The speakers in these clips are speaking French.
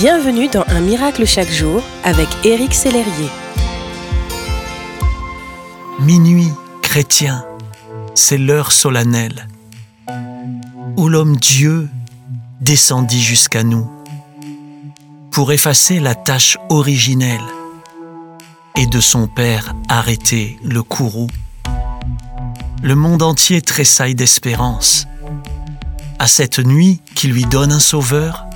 Bienvenue dans Un miracle chaque jour avec Éric Sellerier. Minuit chrétien, c'est l'heure solennelle où l'homme Dieu descendit jusqu'à nous pour effacer la tâche originelle et de son Père arrêter le courroux. Le monde entier tressaille d'espérance. À cette nuit qui lui donne un sauveur,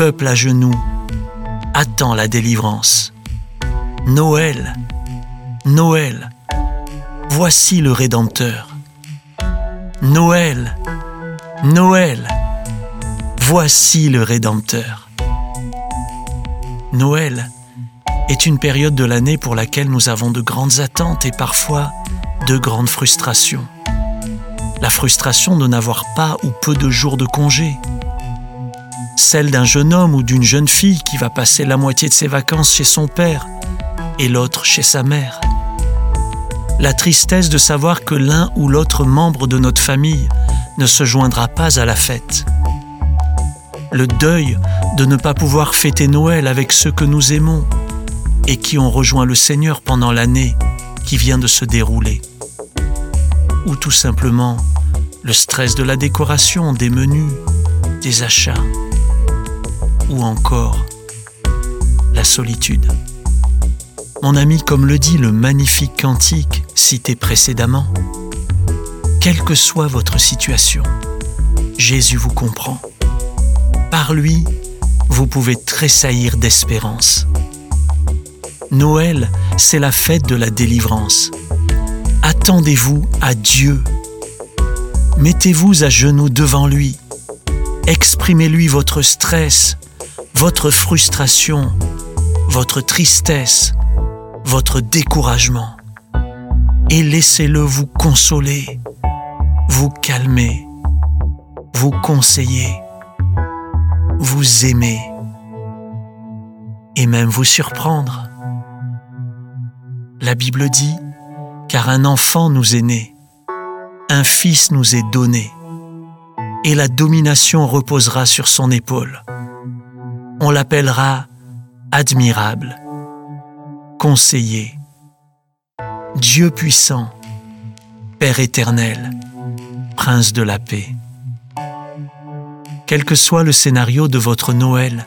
peuple à genoux attend la délivrance. Noël, Noël, voici le Rédempteur. Noël, Noël, voici le Rédempteur. Noël est une période de l'année pour laquelle nous avons de grandes attentes et parfois de grandes frustrations. La frustration de n'avoir pas ou peu de jours de congé, celle d'un jeune homme ou d'une jeune fille qui va passer la moitié de ses vacances chez son père et l'autre chez sa mère. La tristesse de savoir que l'un ou l'autre membre de notre famille ne se joindra pas à la fête. Le deuil de ne pas pouvoir fêter Noël avec ceux que nous aimons et qui ont rejoint le Seigneur pendant l'année qui vient de se dérouler. Ou tout simplement le stress de la décoration, des menus, des achats ou encore la solitude. Mon ami, comme le dit le magnifique cantique cité précédemment, quelle que soit votre situation, Jésus vous comprend. Par lui, vous pouvez tressaillir d'espérance. Noël, c'est la fête de la délivrance. Attendez-vous à Dieu. Mettez-vous à genoux devant lui. Exprimez-lui votre stress, votre frustration, votre tristesse, votre découragement, et laissez-le vous consoler, vous calmer, vous conseiller, vous aimer et même vous surprendre. La Bible dit, car un enfant nous est né, un fils nous est donné, et la domination reposera sur son épaule on l'appellera admirable, conseiller, Dieu puissant, Père éternel, Prince de la paix. Quel que soit le scénario de votre Noël,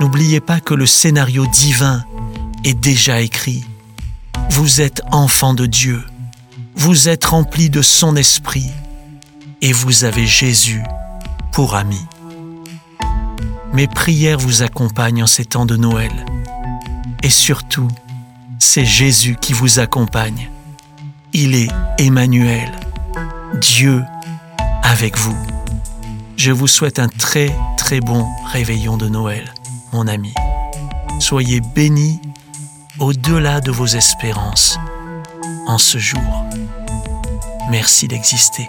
n'oubliez pas que le scénario divin est déjà écrit. Vous êtes enfant de Dieu, vous êtes rempli de son esprit et vous avez Jésus pour ami. Mes prières vous accompagnent en ces temps de Noël. Et surtout, c'est Jésus qui vous accompagne. Il est Emmanuel, Dieu avec vous. Je vous souhaite un très très bon réveillon de Noël, mon ami. Soyez bénis au-delà de vos espérances en ce jour. Merci d'exister.